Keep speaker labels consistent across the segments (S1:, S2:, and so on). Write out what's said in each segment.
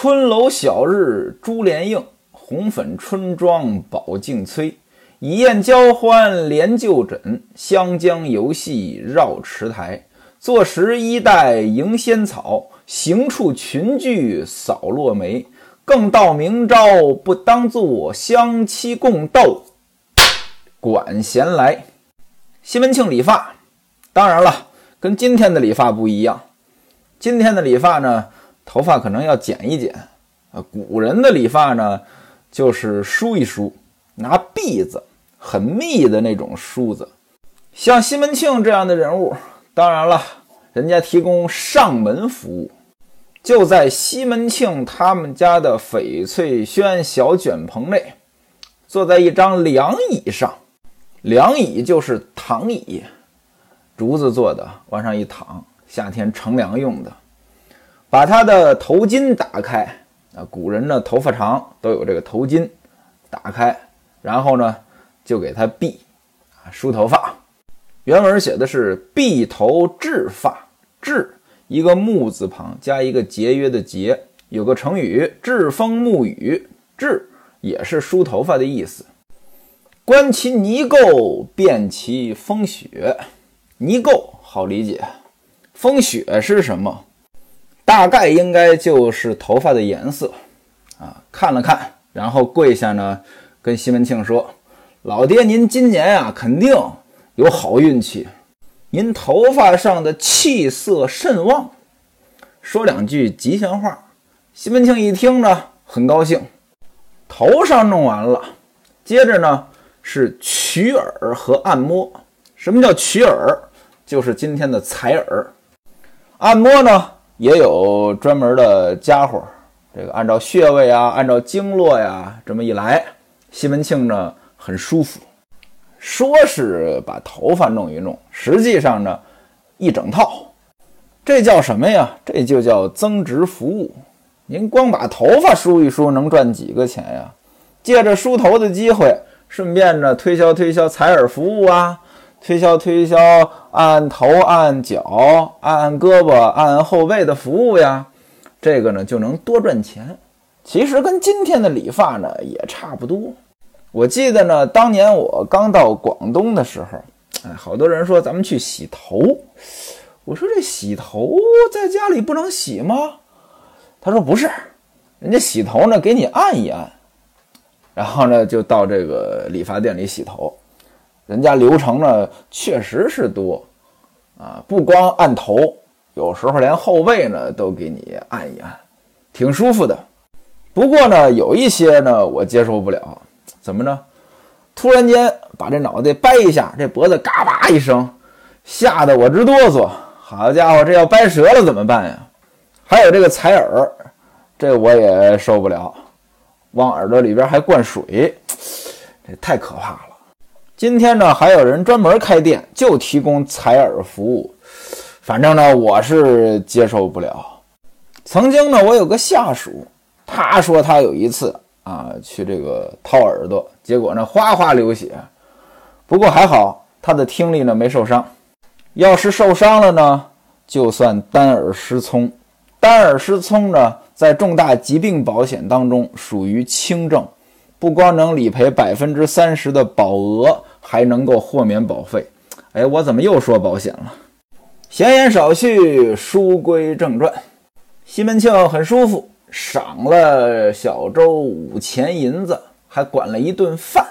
S1: 春楼小日珠帘映，红粉春妆宝镜催。一宴交欢连旧枕，湘江游戏绕池台。坐时衣带迎仙草，行处群聚扫落梅。更道明朝不当作相期共斗，管闲来。西门庆理发，当然了，跟今天的理发不一样。今天的理发呢，头发可能要剪一剪啊。古人的理发呢，就是梳一梳，拿篦子。很密的那种梳子，像西门庆这样的人物，当然了，人家提供上门服务，就在西门庆他们家的翡翠轩小卷棚内，坐在一张凉椅上，凉椅就是躺椅，竹子做的，往上一躺，夏天乘凉用的。把他的头巾打开啊，古人呢头发长都有这个头巾，打开，然后呢。就给他篦啊梳头发，原文写的是篦头治发，治一个木字旁加一个节约的节，有个成语栉风沐雨，治也是梳头发的意思。观其泥垢，辨其风雪。泥垢好理解，风雪是什么？大概应该就是头发的颜色啊。看了看，然后跪下呢，跟西门庆说。老爹，您今年啊，肯定有好运气。您头发上的气色甚旺，说两句吉祥话。西门庆一听呢，很高兴。头上弄完了，接着呢是取耳和按摩。什么叫取耳？就是今天的采耳。按摩呢也有专门的家伙，这个按照穴位啊，按照经络呀，这么一来，西门庆呢。很舒服，说是把头发弄一弄，实际上呢，一整套，这叫什么呀？这就叫增值服务。您光把头发梳一梳，能赚几个钱呀？借着梳头的机会，顺便呢推销推销采耳服务啊，推销推销按头、按脚、按按胳膊、按按后背的服务呀，这个呢就能多赚钱。其实跟今天的理发呢也差不多。我记得呢，当年我刚到广东的时候，哎，好多人说咱们去洗头。我说这洗头在家里不能洗吗？他说不是，人家洗头呢给你按一按，然后呢就到这个理发店里洗头。人家流程呢确实是多啊，不光按头，有时候连后背呢都给你按一按，挺舒服的。不过呢，有一些呢我接受不了。怎么着？突然间把这脑袋掰一下，这脖子嘎巴一声，吓得我直哆嗦。好家伙，这要掰折了怎么办呀？还有这个采耳，这我也受不了，往耳朵里边还灌水，这太可怕了。今天呢，还有人专门开店就提供采耳服务，反正呢，我是接受不了。曾经呢，我有个下属，他说他有一次。啊，去这个掏耳朵，结果呢哗哗流血。不过还好，他的听力呢没受伤。要是受伤了呢，就算单耳失聪。单耳失聪呢，在重大疾病保险当中属于轻症，不光能理赔百分之三十的保额，还能够豁免保费。哎，我怎么又说保险了？闲言少叙，书归正传。西门庆很舒服。赏了小周五钱银子，还管了一顿饭。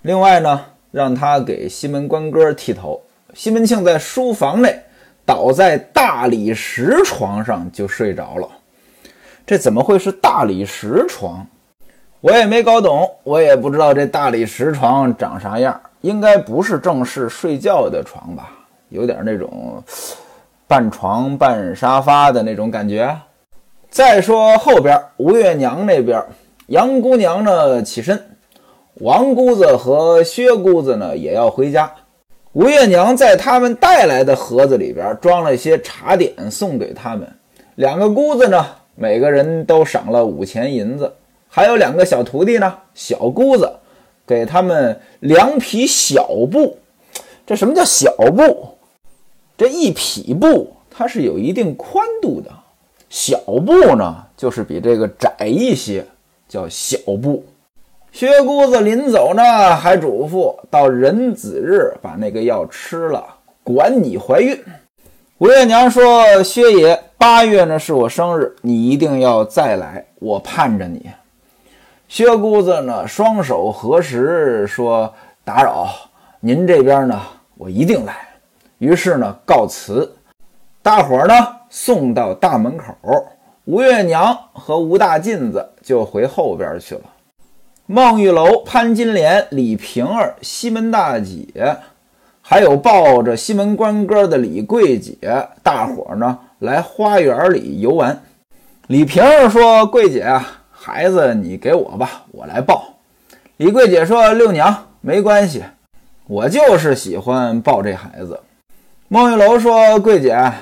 S1: 另外呢，让他给西门官哥剃头。西门庆在书房内倒在大理石床上就睡着了。这怎么会是大理石床？我也没搞懂，我也不知道这大理石床长啥样。应该不是正式睡觉的床吧？有点那种半床半沙发的那种感觉。再说后边，吴月娘那边，杨姑娘呢起身，王姑子和薛姑子呢也要回家。吴月娘在他们带来的盒子里边装了些茶点送给他们。两个姑子呢，每个人都赏了五钱银子，还有两个小徒弟呢，小姑子给他们两匹小布。这什么叫小布？这一匹布它是有一定宽度的。小布呢，就是比这个窄一些，叫小布。薛姑子临走呢，还嘱咐到壬子日把那个药吃了，管你怀孕。吴月娘说：“薛爷，八月呢是我生日，你一定要再来，我盼着你。”薛姑子呢，双手合十说：“打扰您这边呢，我一定来。”于是呢，告辞。大伙儿呢送到大门口，吴月娘和吴大妗子就回后边去了。孟玉楼、潘金莲、李瓶儿、西门大姐。还有抱着西门官哥的李桂姐，大伙儿呢来花园里游玩。李瓶儿说：“桂姐啊，孩子你给我吧，我来抱。”李桂姐说：“六娘没关系，我就是喜欢抱这孩子。”孟玉楼说：“桂姐，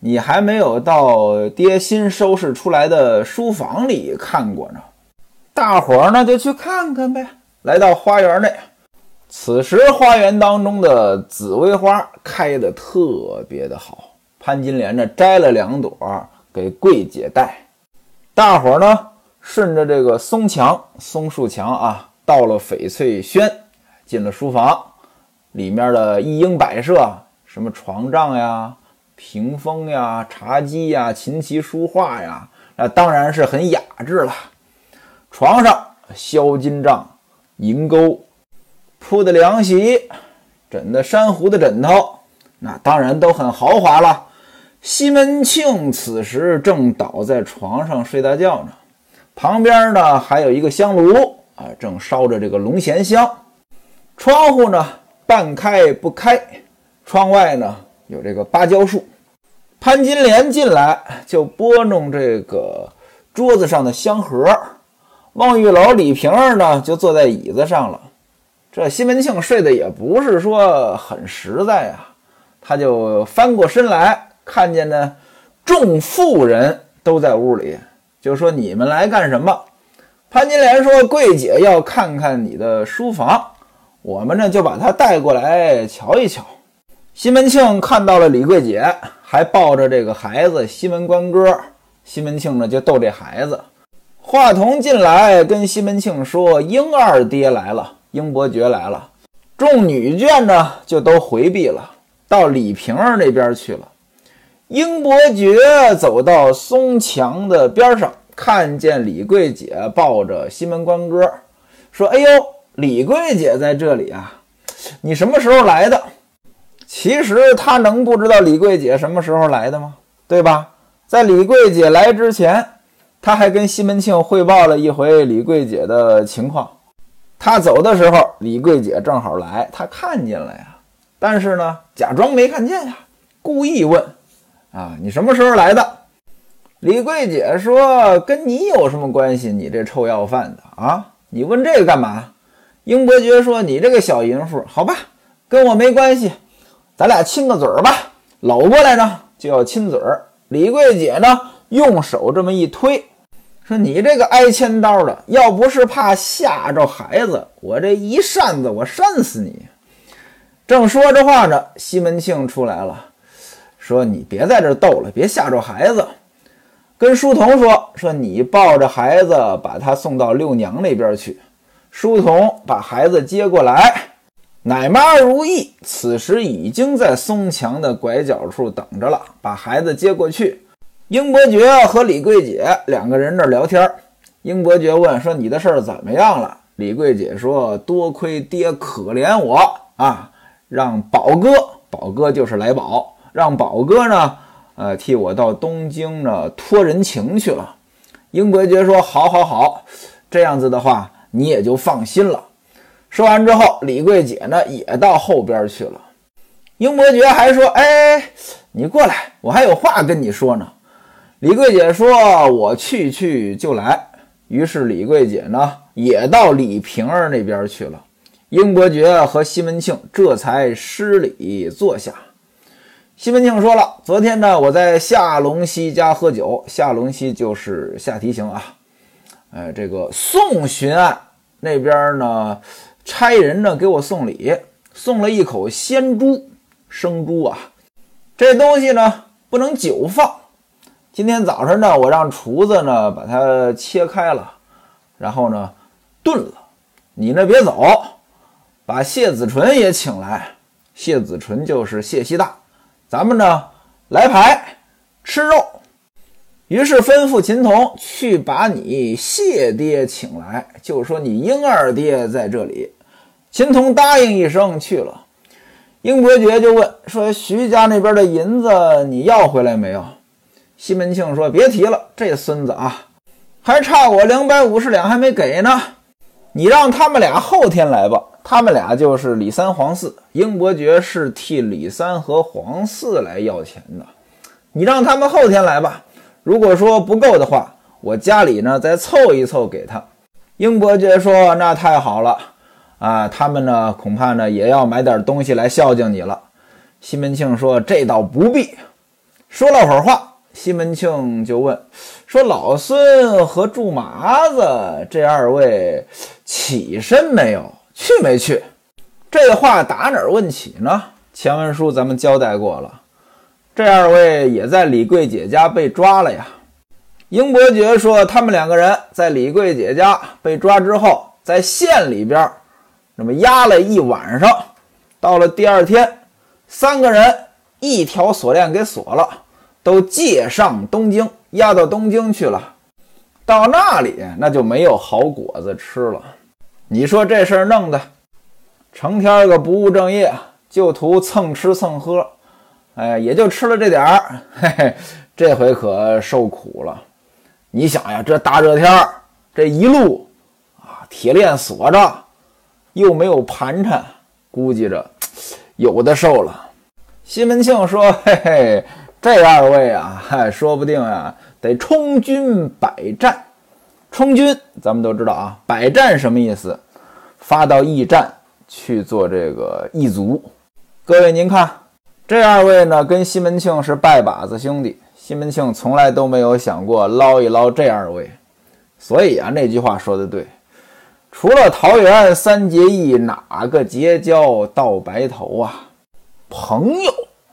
S1: 你还没有到爹新收拾出来的书房里看过呢，大伙儿呢就去看看呗。”来到花园内。此时花园当中的紫薇花开得特别的好，潘金莲呢摘了两朵给桂姐戴。大伙儿呢顺着这个松墙、松树墙啊，到了翡翠轩，进了书房，里面的一应摆设，什么床帐呀、屏风呀、茶几呀、琴棋书画呀，那当然是很雅致了。床上销金帐、银钩。铺的凉席，枕的珊瑚的枕头，那当然都很豪华了。西门庆此时正倒在床上睡大觉呢，旁边呢还有一个香炉啊，正烧着这个龙涎香。窗户呢半开不开，窗外呢有这个芭蕉树。潘金莲进来就拨弄这个桌子上的香盒，孟玉楼、李瓶儿呢就坐在椅子上了。这西门庆睡得也不是说很实在呀，他就翻过身来，看见呢众妇人都在屋里，就说：“你们来干什么？”潘金莲说：“桂姐要看看你的书房，我们呢就把她带过来瞧一瞧。”西门庆看到了李桂姐，还抱着这个孩子西门官哥，西门庆呢就逗这孩子。华童进来跟西门庆说：“英二爹来了。”英伯爵来了，众女眷呢就都回避了，到李瓶儿那边去了。英伯爵走到松墙的边上，看见李桂姐抱着西门官哥，说：“哎呦，李桂姐在这里啊，你什么时候来的？”其实他能不知道李桂姐什么时候来的吗？对吧？在李桂姐来之前，他还跟西门庆汇报了一回李桂姐的情况。他走的时候，李桂姐正好来，他看见了呀，但是呢，假装没看见呀，故意问：“啊，你什么时候来的？”李桂姐说：“跟你有什么关系？你这臭要饭的啊！你问这个干嘛？”英伯爵说：“你这个小淫妇，好吧，跟我没关系，咱俩亲个嘴儿吧。”搂过来呢，就要亲嘴儿。李桂姐呢，用手这么一推。说你这个挨千刀的，要不是怕吓着孩子，我这一扇子我扇死你！正说着话呢，西门庆出来了，说你别在这逗了，别吓着孩子。跟书童说说你抱着孩子把他送到六娘那边去。书童把孩子接过来，奶妈如意此时已经在松墙的拐角处等着了，把孩子接过去。英伯爵和李桂姐两个人那聊天英伯爵问说：“你的事儿怎么样了？”李桂姐说：“多亏爹可怜我啊，让宝哥，宝哥就是来宝，让宝哥呢，呃，替我到东京呢托人情去了。”英伯爵说：“好，好，好，这样子的话，你也就放心了。”说完之后，李桂姐呢也到后边去了。英伯爵还说：“哎，你过来，我还有话跟你说呢。”李桂姐说：“我去去就来。”于是李桂姐呢也到李瓶儿那边去了。英伯爵和西门庆这才施礼坐下。西门庆说了：“昨天呢，我在夏龙溪家喝酒。夏龙溪就是夏提刑啊。呃，这个宋巡案那边呢，差人呢给我送礼，送了一口鲜猪，生猪啊。这东西呢不能久放。”今天早晨呢，我让厨子呢把它切开了，然后呢炖了。你呢别走，把谢子纯也请来。谢子纯就是谢希大，咱们呢来牌吃肉。于是吩咐秦童去把你谢爹请来，就说你英二爹在这里。秦童答应一声去了。英伯爵就问说：“徐家那边的银子你要回来没有？”西门庆说：“别提了，这孙子啊，还差我两百五十两还没给呢。你让他们俩后天来吧。他们俩就是李三、黄四。英伯爵是替李三和黄四来要钱的。你让他们后天来吧。如果说不够的话，我家里呢再凑一凑给他。”英伯爵说：“那太好了。”啊，他们呢，恐怕呢也要买点东西来孝敬你了。西门庆说：“这倒不必。”说了会儿话，西门庆就问说：“老孙和祝麻子这二位起身没有？去没去？”这话打哪儿问起呢？前文书咱们交代过了，这二位也在李桂姐家被抓了呀。英伯爵说：“他们两个人在李桂姐家被抓之后，在县里边。”那么压了一晚上，到了第二天，三个人一条锁链给锁了，都借上东京，押到东京去了。到那里那就没有好果子吃了。你说这事儿弄的，成天个不务正业，就图蹭吃蹭喝，哎，也就吃了这点儿，嘿嘿，这回可受苦了。你想呀，这大热天儿，这一路啊，铁链锁着。又没有盘缠，估计着有的受了。西门庆说：“嘿嘿，这二位啊，嗨，说不定啊，得充军百战。充军，咱们都知道啊，百战什么意思？发到驿站去做这个驿卒。各位，您看，这二位呢，跟西门庆是拜把子兄弟。西门庆从来都没有想过捞一捞这二位，所以啊，那句话说的对。”除了桃园三结义，哪个结交到白头啊？朋友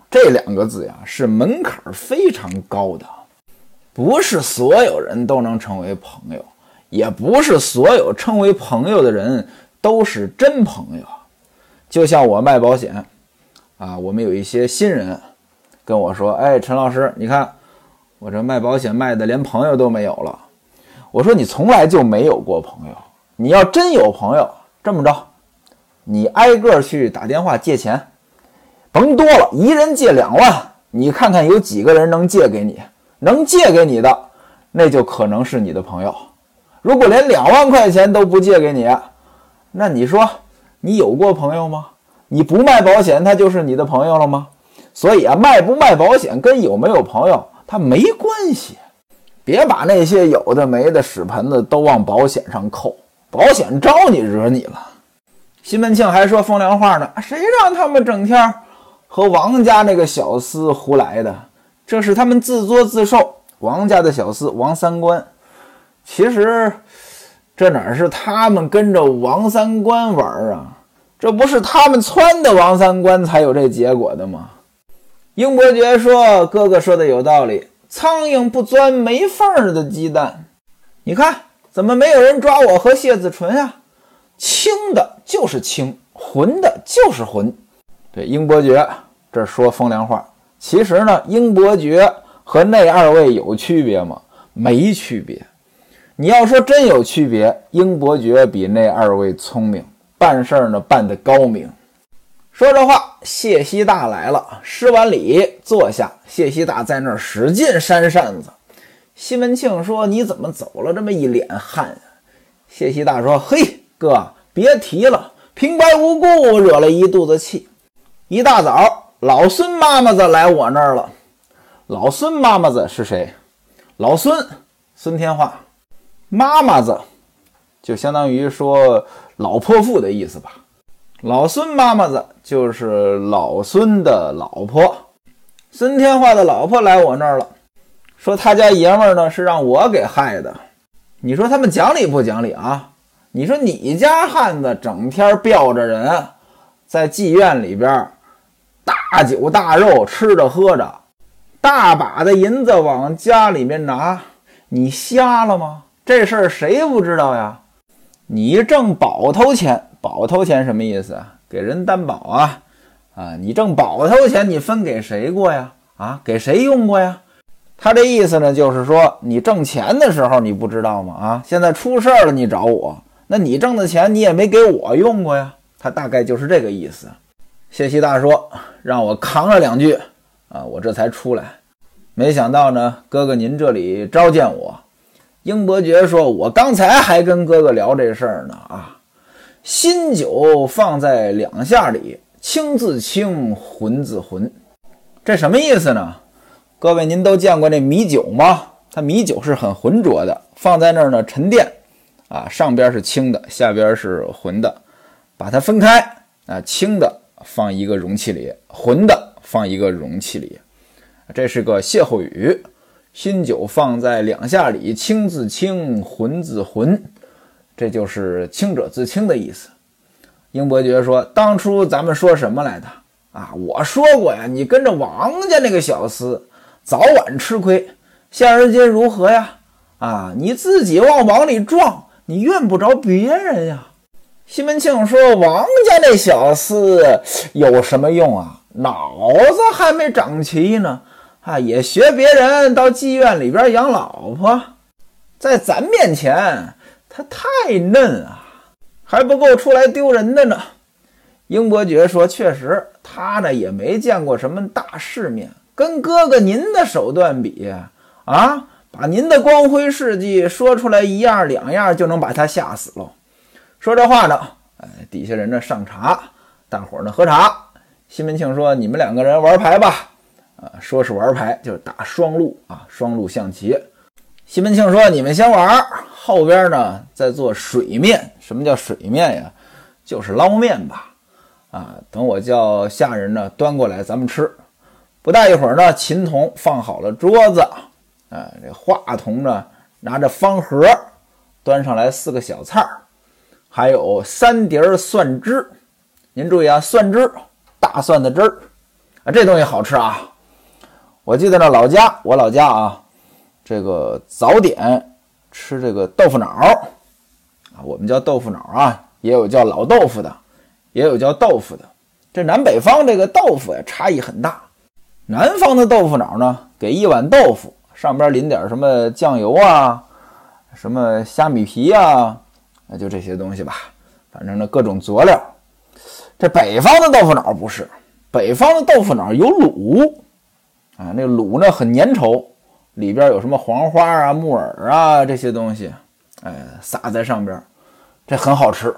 S1: 这两个字呀，是门槛非常高的，不是所有人都能成为朋友，也不是所有称为朋友的人都是真朋友。就像我卖保险啊，我们有一些新人跟我说：“哎，陈老师，你看我这卖保险卖的连朋友都没有了。”我说：“你从来就没有过朋友。”你要真有朋友，这么着，你挨个去打电话借钱，甭多了，一人借两万，你看看有几个人能借给你？能借给你的，那就可能是你的朋友。如果连两万块钱都不借给你，那你说你有过朋友吗？你不卖保险，他就是你的朋友了吗？所以啊，卖不卖保险跟有没有朋友他没关系。别把那些有的没的屎盆子都往保险上扣。保险招你惹你了，西门庆还说风凉话呢。谁让他们整天和王家那个小厮胡来的？这是他们自作自受。王家的小厮王三官，其实这哪是他们跟着王三官玩啊？这不是他们撺的王三官才有这结果的吗？英伯爵说：“哥哥说的有道理，苍蝇不钻没缝的鸡蛋。你看。”怎么没有人抓我和谢子纯啊？轻的就是轻，浑的就是浑。对，英伯爵这说风凉话。其实呢，英伯爵和那二位有区别吗？没区别。你要说真有区别，英伯爵比那二位聪明，办事儿呢办得高明。说这话，谢希大来了，施完礼坐下，谢希大在那儿使劲扇扇子。西门庆说：“你怎么走了这么一脸汗？”谢希大说：“嘿，哥，别提了，平白无故惹了一肚子气。一大早，老孙妈妈子来我那儿了。老孙妈妈子是谁？老孙孙天化，妈妈子就相当于说老泼妇的意思吧。老孙妈妈子就是老孙的老婆，孙天化的老婆来我那儿了。”说他家爷们儿呢是让我给害的，你说他们讲理不讲理啊？你说你家汉子整天吊着人，在妓院里边大酒大肉吃着喝着，大把的银子往家里面拿，你瞎了吗？这事儿谁不知道呀？你挣保头钱，保头钱什么意思啊？给人担保啊！啊，你挣保头钱，你分给谁过呀？啊，给谁用过呀？他这意思呢，就是说你挣钱的时候你不知道吗？啊，现在出事儿了你找我，那你挣的钱你也没给我用过呀？他大概就是这个意思。谢希大说让我扛了两句啊，我这才出来。没想到呢，哥哥您这里召见我。英伯爵说：“我刚才还跟哥哥聊这事儿呢啊，新酒放在两下里，清自清，浑自浑，这什么意思呢？各位您都见过那米酒吗？它米酒是很浑浊的，放在那儿呢沉淀，啊，上边是清的，下边是浑的，把它分开啊，清的放一个容器里，浑的放一个容器里，这是个歇后语。”新酒放在两下里，清自清，浑自浑，这就是清者自清的意思。英伯爵说：“当初咱们说什么来的啊？我说过呀，你跟着王家那个小厮，早晚吃亏。现而今如何呀？啊，你自己往往里撞，你怨不着别人呀。”西门庆说：“王家那小厮有什么用啊？脑子还没长齐呢。”啊，也学别人到妓院里边养老婆，在咱面前他太嫩啊，还不够出来丢人的呢。英伯爵说：“确实，他呢也没见过什么大世面，跟哥哥您的手段比啊，把您的光辉事迹说出来一样两样就能把他吓死喽。”说这话呢，哎，底下人呢上茶，大伙儿呢喝茶。西门庆说：“你们两个人玩牌吧。”啊，说是玩牌，就是打双路啊，双路象棋。西门庆说：“你们先玩，后边呢再做水面。什么叫水面呀？就是捞面吧。啊，等我叫下人呢端过来，咱们吃。不大一会儿呢，琴童放好了桌子，啊，这话筒呢拿着方盒端上来四个小菜儿，还有三碟蒜汁。您注意啊，蒜汁，大蒜的汁儿啊，这东西好吃啊。”我记得那老家，我老家啊，这个早点吃这个豆腐脑啊，我们叫豆腐脑啊，也有叫老豆腐的，也有叫豆腐的。这南北方这个豆腐呀差异很大。南方的豆腐脑呢，给一碗豆腐，上边淋点什么酱油啊，什么虾米皮啊，那就这些东西吧，反正呢各种佐料。这北方的豆腐脑不是，北方的豆腐脑有卤。啊，那卤呢很粘稠，里边有什么黄花啊、木耳啊这些东西，哎，撒在上边，这很好吃。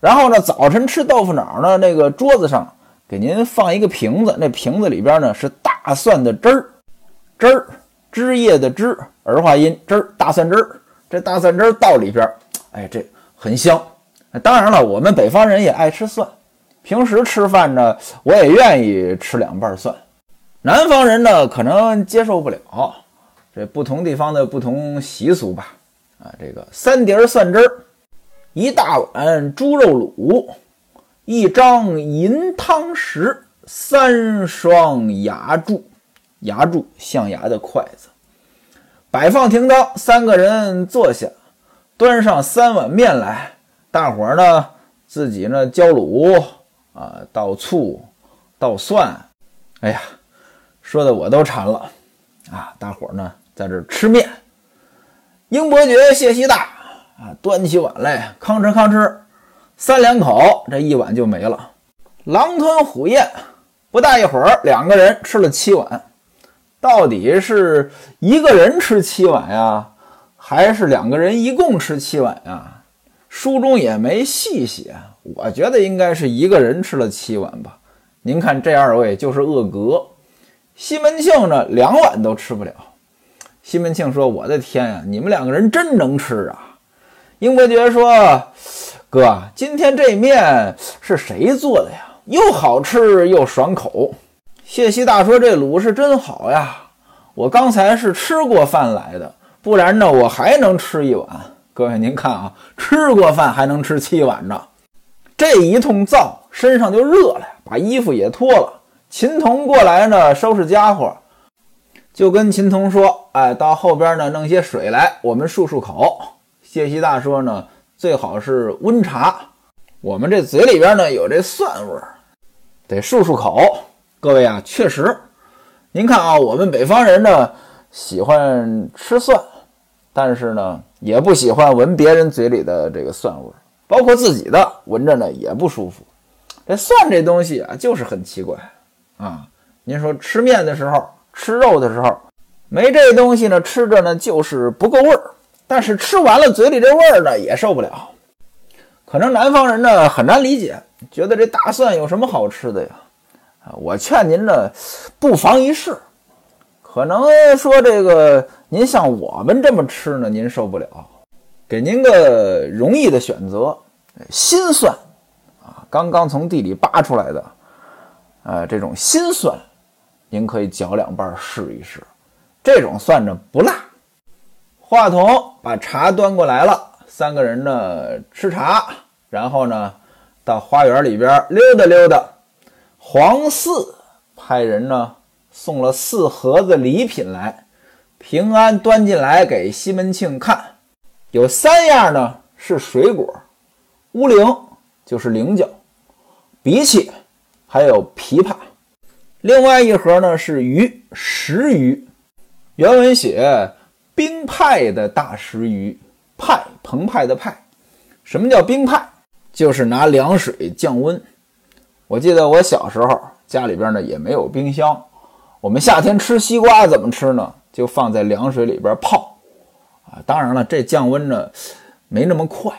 S1: 然后呢，早晨吃豆腐脑呢，那个桌子上给您放一个瓶子，那瓶子里边呢是大蒜的汁儿，汁儿，汁液的汁，儿化音，汁儿，大蒜汁儿。这大蒜汁儿倒里边，哎，这很香。当然了，我们北方人也爱吃蒜，平时吃饭呢，我也愿意吃两瓣蒜。南方人呢，可能接受不了这不同地方的不同习俗吧。啊，这个三碟蒜汁儿，一大碗猪肉卤，一张银汤匙，三双牙柱，牙柱象牙的筷子，摆放停当。三个人坐下，端上三碗面来，大伙儿呢自己呢浇卤啊，倒醋，倒蒜，哎呀。说的我都馋了，啊！大伙儿呢在这吃面，英伯爵谢希大啊，端起碗来，吭哧吭哧，三两口，这一碗就没了。狼吞虎咽，不大一会儿，两个人吃了七碗。到底是一个人吃七碗呀，还是两个人一共吃七碗呀？书中也没细写，我觉得应该是一个人吃了七碗吧。您看这二位就是恶格。西门庆呢，两碗都吃不了。西门庆说：“我的天呀，你们两个人真能吃啊！”英伯爵说：“哥，今天这面是谁做的呀？又好吃又爽口。”谢希大说：“这卤是真好呀，我刚才是吃过饭来的，不然呢，我还能吃一碗。各位您看啊，吃过饭还能吃七碗呢。这一通造，身上就热了，把衣服也脱了。”秦童过来呢，收拾家伙，就跟秦童说：“哎，到后边呢弄些水来，我们漱漱口。”谢希大说呢：“最好是温茶，我们这嘴里边呢有这蒜味儿，得漱漱口。”各位啊，确实，您看啊，我们北方人呢喜欢吃蒜，但是呢也不喜欢闻别人嘴里的这个蒜味儿，包括自己的闻着呢也不舒服。这蒜这东西啊，就是很奇怪啊。您说吃面的时候。吃肉的时候，没这东西呢，吃着呢就是不够味儿。但是吃完了，嘴里这味儿呢也受不了。可能南方人呢很难理解，觉得这大蒜有什么好吃的呀？啊，我劝您呢，不妨一试。可能说这个您像我们这么吃呢，您受不了。给您个容易的选择，新蒜啊，刚刚从地里扒出来的，呃，这种新蒜。您可以嚼两瓣试一试，这种蒜呢不辣。话筒把茶端过来了，三个人呢吃茶，然后呢到花园里边溜达溜达。黄四派人呢送了四盒子礼品来，平安端进来给西门庆看，有三样呢是水果，乌灵就是菱角，荸荠还有枇杷。另外一盒呢是鱼，石鱼。原文写冰派的大石鱼，派澎湃的派。什么叫冰派？就是拿凉水降温。我记得我小时候家里边呢也没有冰箱，我们夏天吃西瓜怎么吃呢？就放在凉水里边泡。啊，当然了，这降温呢没那么快，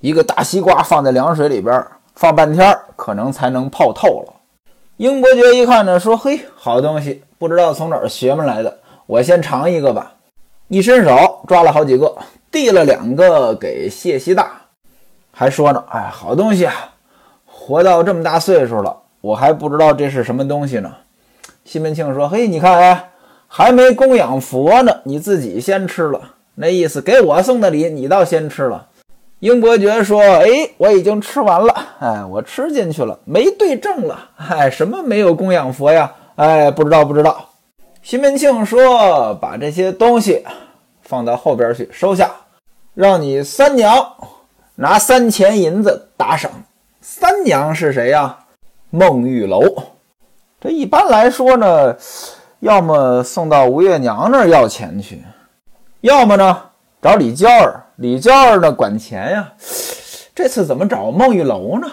S1: 一个大西瓜放在凉水里边放半天，可能才能泡透了。英伯爵一看呢，说：“嘿，好东西，不知道从哪儿学门来的，我先尝一个吧。”一伸手抓了好几个，递了两个给谢希大，还说呢：“哎，好东西啊！活到这么大岁数了，我还不知道这是什么东西呢。”西门庆说：“嘿，你看，哎，还没供养佛呢，你自己先吃了，那意思给我送的礼，你倒先吃了。”英伯爵说：“哎，我已经吃完了。哎，我吃进去了，没对症了。哎，什么没有供养佛呀？哎，不知道，不知道。”西门庆说：“把这些东西放到后边去收下，让你三娘拿三钱银子打赏。三娘是谁呀？孟玉楼。这一般来说呢，要么送到吴月娘那儿要钱去，要么呢找李娇儿。”李娇儿呢管钱呀，这次怎么找孟玉楼呢？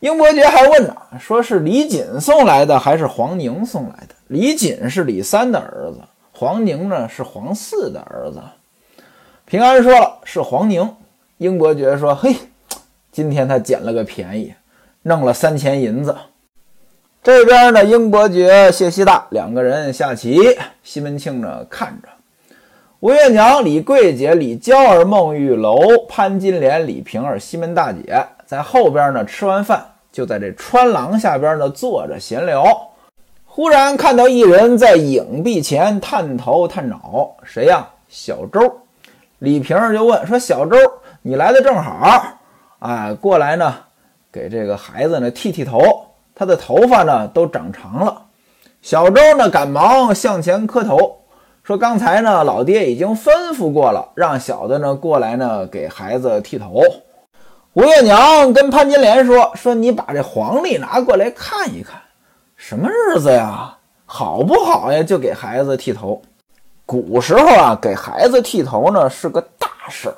S1: 英伯爵还问呢，说是李锦送来的还是黄宁送来的？李锦是李三的儿子，黄宁呢是黄四的儿子。平安说了是黄宁。英伯爵说：“嘿，今天他捡了个便宜，弄了三钱银子。”这边呢，英伯爵、谢希大两个人下棋，西门庆呢看着。吴月娘、李桂姐、李娇儿、孟玉楼、潘金莲、李瓶儿、西门大姐在后边呢。吃完饭，就在这穿廊下边呢坐着闲聊。忽然看到一人在影壁前探头探脑，谁呀？小周。李瓶儿就问说：“小周，你来的正好，哎，过来呢，给这个孩子呢剃剃头。他的头发呢都长长了。”小周呢赶忙向前磕头。说刚才呢，老爹已经吩咐过了，让小的呢过来呢给孩子剃头。吴月娘跟潘金莲说：“说你把这黄历拿过来看一看，什么日子呀？好不好呀？就给孩子剃头。古时候啊，给孩子剃头呢是个大事儿，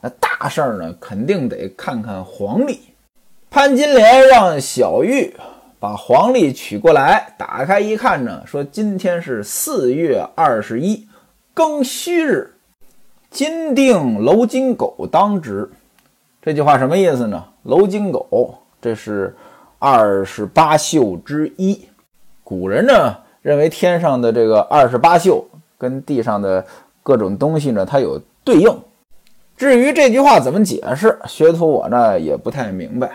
S1: 那大事儿呢肯定得看看黄历。潘金莲让小玉。”把黄历取过来，打开一看呢，说今天是四月二十一，庚戌日，金定楼金狗当值。这句话什么意思呢？楼金狗，这是二十八宿之一。古人呢认为天上的这个二十八宿跟地上的各种东西呢，它有对应。至于这句话怎么解释，学徒我呢也不太明白。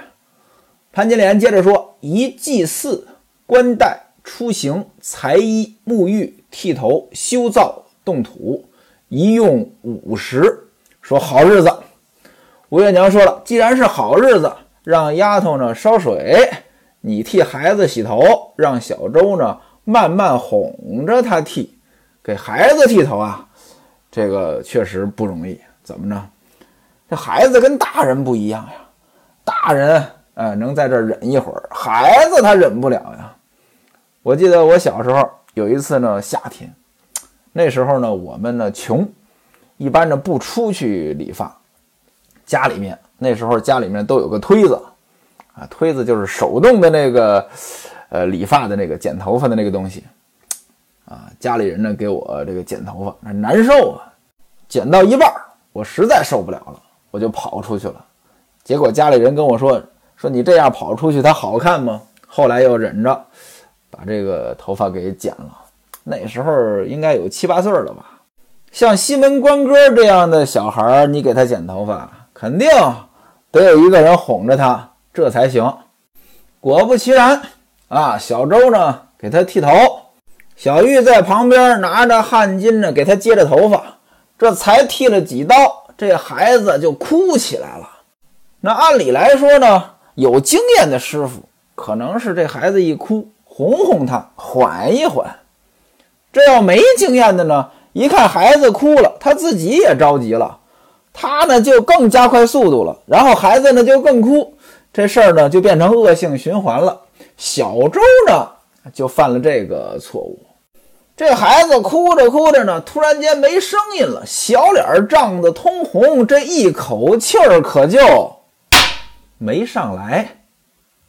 S1: 潘金莲接着说：“一祭祀、冠带、出行、裁衣、沐浴、剃头、修造、动土，一用五十。说好日子。”吴月娘说了：“既然是好日子，让丫头呢烧水，你替孩子洗头，让小周呢慢慢哄着他剃，给孩子剃头啊，这个确实不容易。怎么着？这孩子跟大人不一样呀，大人呃能在这忍一会儿，孩子他忍不了呀。我记得我小时候有一次呢，夏天，那时候呢我们呢穷，一般呢不出去理发，家里面那时候家里面都有个推子啊，推子就是手动的那个呃理发的那个剪头发的那个东西啊，家里人呢给我这个剪头发，难受啊，剪到一半我实在受不了了。我就跑出去了，结果家里人跟我说：“说你这样跑出去，它好看吗？”后来又忍着把这个头发给剪了。那时候应该有七八岁了吧？像西门官哥这样的小孩，你给他剪头发，肯定得有一个人哄着他，这才行。果不其然啊，小周呢给他剃头，小玉在旁边拿着汗巾呢给他接着头发，这才剃了几刀。这孩子就哭起来了。那按理来说呢，有经验的师傅可能是这孩子一哭，哄哄他，缓一缓。这要没经验的呢，一看孩子哭了，他自己也着急了，他呢就更加快速度了，然后孩子呢就更哭，这事儿呢就变成恶性循环了。小周呢就犯了这个错误。这孩子哭着哭着呢，突然间没声音了，小脸涨得通红，这一口气儿可就没上来。